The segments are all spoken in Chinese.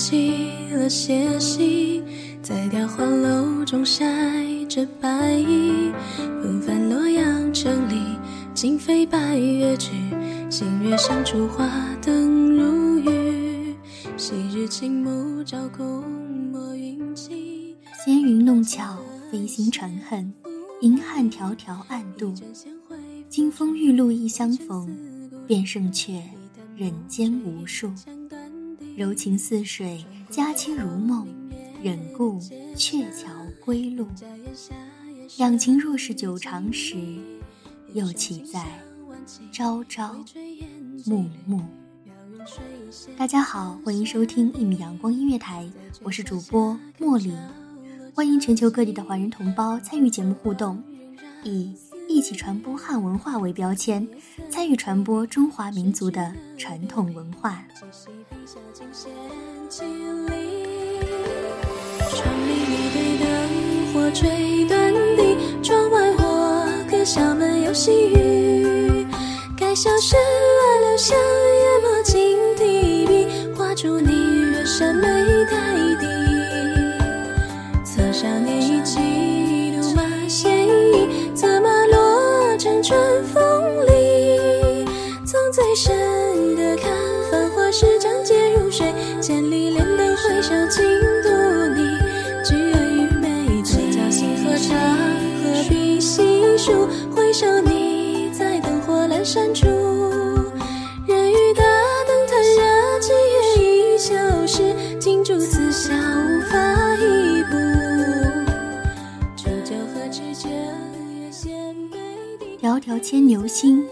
起了斜息，在雕花楼中晒着白衣。纷繁洛阳城里，今非白月月上烛花灯如雨。昔日青木照空抹云气。纤云弄巧，飞星传恨，银汉迢迢暗度。金风玉露一相逢，便胜却人间无数。柔情似水，佳期如梦，忍顾鹊桥归路。两情若是久长时，又岂在朝朝暮暮？大家好，欢迎收听一米阳光音乐台，我是主播茉莉。欢迎全球各地的华人同胞参与节目互动，以一起传播汉文化为标签，参与传播中华民族的传统文化。窗里一对灯火吹断地，窗外我歌小门有细雨。该笑是挽留香，研墨金提笔，画出春风里。从最深的看，繁华市场皆如水，千里莲灯回首尽独你。举案与美醉，交心何长，何必细数？回首你在灯火阑珊处，牵牛星，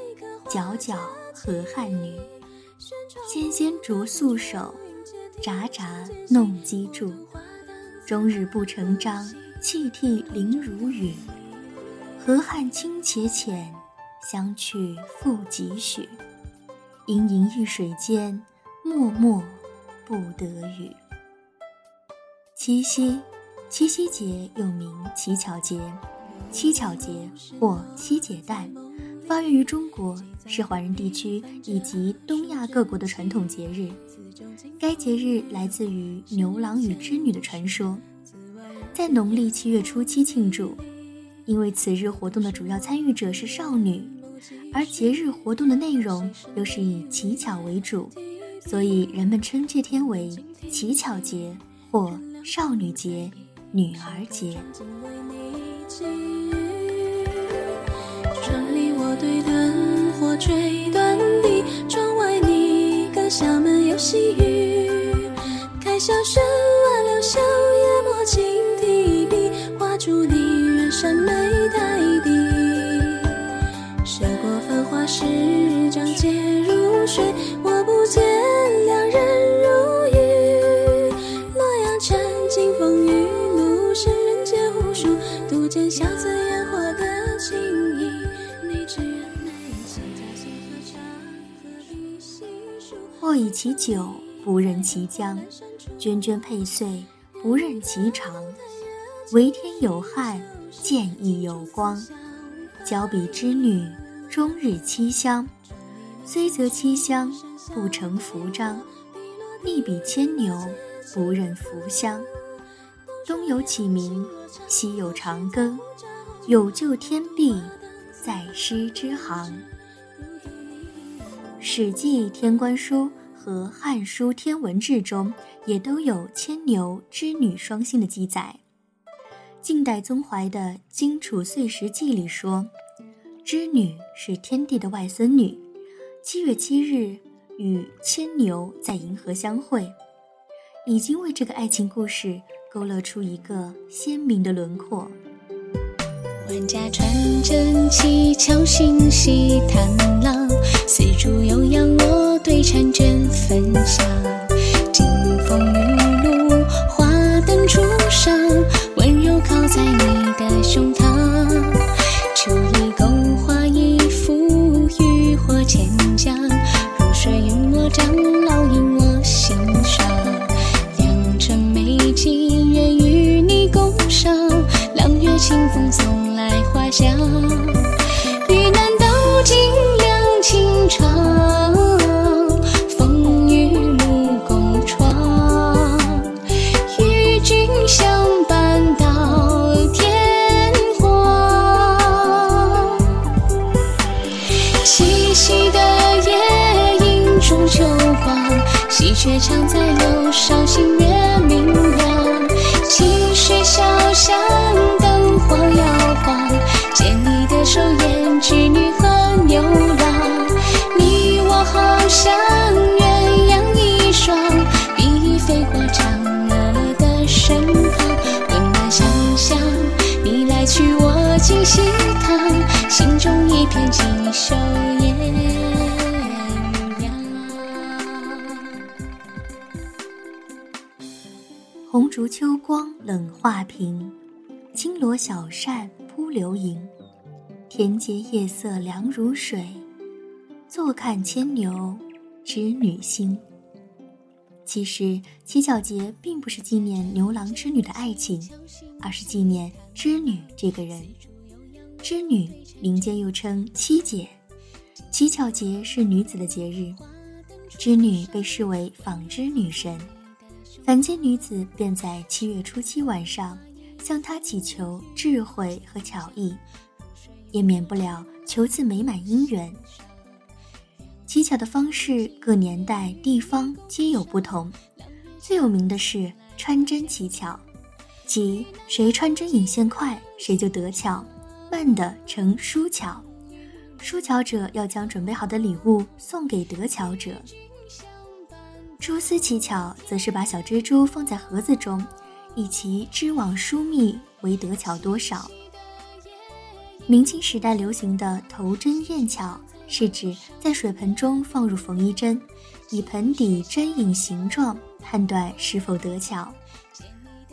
皎皎河汉女。纤纤擢素手，札札弄机杼。终日不成章，泣涕零如雨。河汉清且浅，相去复几许？盈盈一水间，脉脉不得语。七夕，七夕节又名乞巧节、七巧节或七姐诞，发源于中国，是华人地区以及东亚各国的传统节日。该节日来自于牛郎与织女的传说，在农历七月初七庆祝。因为此日活动的主要参与者是少女，而节日活动的内容又是以乞巧为主，所以人们称这天为乞巧节或少女节、女儿节。对灯火吹短笛，窗外你歌小门有细雨。开小轩挽留香，研墨轻提笔，画出你远山眉黛低。涉过繁华市场皆如水，或以其久，不任其将；涓涓佩碎，不任其长。为天有汉，见义有光。交比之女，终日凄香。虽则凄香，不成服章。力比牵牛，不认服香。东有启明，西有长庚。有救天地，在师之行。《史记·天官书》和《汉书·天文志》中也都有牵牛织女双星的记载。晋代宗怀的《荆楚岁时记》里说，织女是天帝的外孙女，七月七日与牵牛在银河相会，已经为这个爱情故事勾勒出一个鲜明的轮廓。万家传真，七巧心系探郎，丝竹悠扬，我对婵娟分享。金风玉露，花灯初上，温柔靠在你的胸膛。秋意勾画一幅渔火千江，如水云墨长烙印我心上。良辰美景愿与你共赏，朗月清风送来。花香，红烛秋光冷画屏，轻罗小扇。扑流萤，田间夜色凉如水。坐看牵牛，织女星。其实乞巧节并不是纪念牛郎织女的爱情，而是纪念织女这个人。织女民间又称七姐，乞巧节是女子的节日。织女被视为纺织女神，凡间女子便在七月初七晚上。向他祈求智慧和巧艺，也免不了求赐美满姻缘。乞巧的方式各年代地方皆有不同，最有名的是穿针乞巧，即谁穿针引线快，谁就得巧，慢的成输巧。输巧者要将准备好的礼物送给得巧者。蛛丝乞巧则是把小蜘蛛放在盒子中。以其织网疏密为得巧多少。明清时代流行的头针验巧，是指在水盆中放入缝衣针，以盆底针影形状判断是否得巧。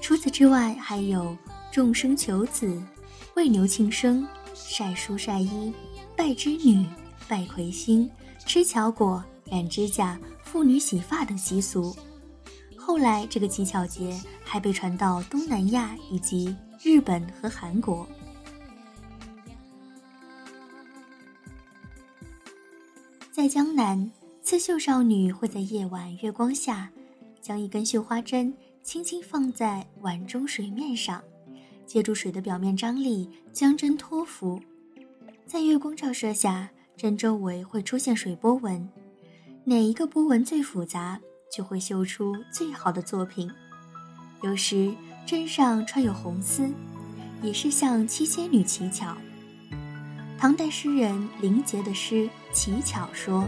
除此之外，还有众生求子、为牛庆生、晒书晒衣、拜织女、拜魁星、吃巧果、染指甲、妇女洗发等习俗。后来，这个乞巧节还被传到东南亚以及日本和韩国。在江南，刺绣少女会在夜晚月光下，将一根绣花针轻轻放在碗中水面上，借助水的表面张力将针托浮。在月光照射下，针周围会出现水波纹，哪一个波纹最复杂？就会绣出最好的作品。有时针上穿有红丝，也是向七仙女乞巧。唐代诗人林杰的诗《乞巧》说：“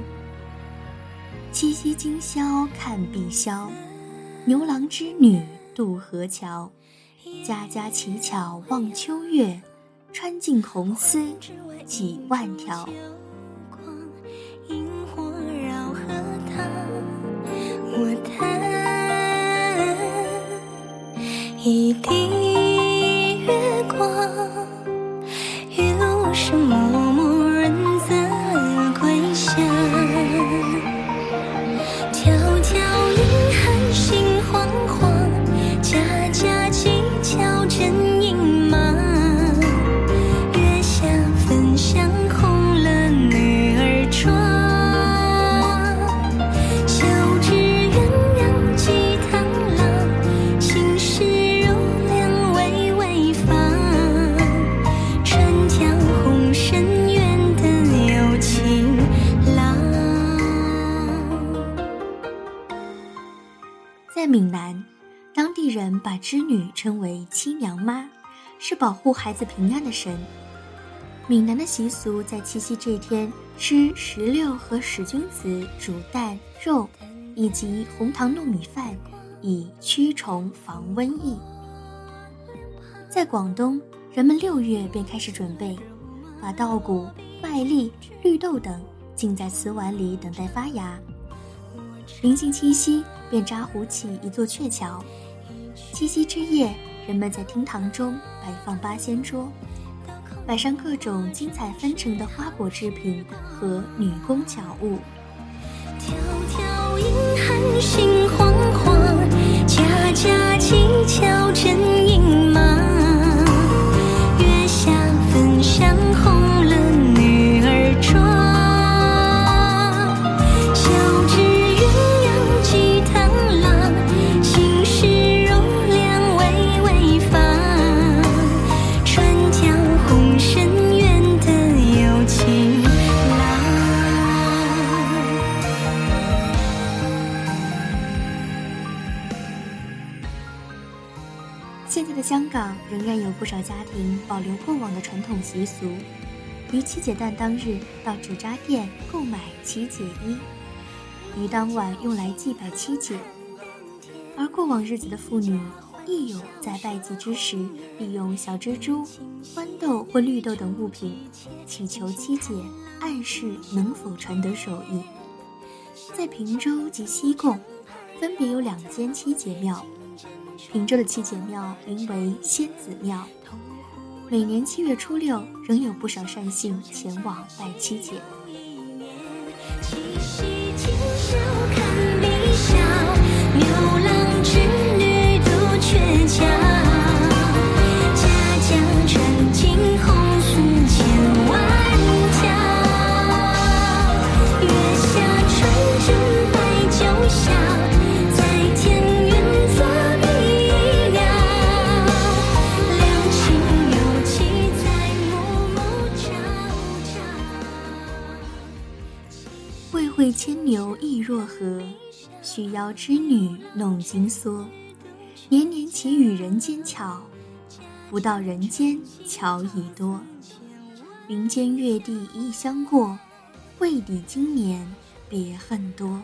七夕今宵看碧霄，牛郎织女渡河桥。家家乞巧望秋月，穿尽红丝几万条。”一滴是保护孩子平安的神。闽南的习俗在七夕这天吃石榴和使君子煮蛋、肉，以及红糖糯米饭，以驱虫防瘟疫。在广东，人们六月便开始准备，把稻谷、麦粒、绿豆等浸在瓷碗里，等待发芽。临近七夕，便扎糊起一座鹊桥。七夕之夜，人们在厅堂中摆放八仙桌。摆上各种精彩纷呈的花果制品和女工巧物。迢迢银汉心惶惶，家家乞巧真隐马。仍然有不少家庭保留过往的传统习俗，于七姐诞当日到纸扎店购买七姐衣，于当晚用来祭拜七姐。而过往日子的妇女亦有在拜祭之时，利用小蜘蛛、豌豆或绿豆等物品，祈求七姐暗示能否传得手艺。在平洲及西贡，分别有两间七姐庙。平州的七姐庙名为仙子庙，每年七月初六，仍有不少善信前往拜七姐。织女弄金梭，年年祈与人间巧，不到人间巧已多。云间月地一相过，未抵今年别恨多。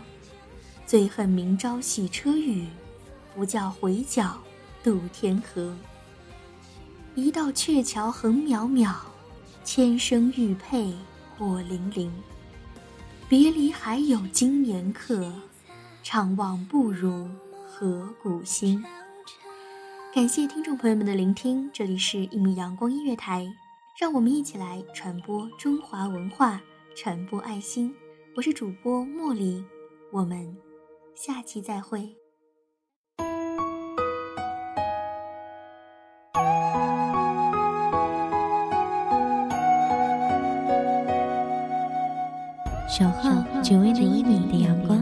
最恨明朝洗车雨，不教回脚渡天河。一道鹊桥横渺渺，千声玉佩过零零。别离还有今年客。怅望不如河谷心。感谢听众朋友们的聆听，这里是一米阳光音乐台，让我们一起来传播中华文化，传播爱心。我是主播茉莉，我们下期再会。小号只为那一米的阳光。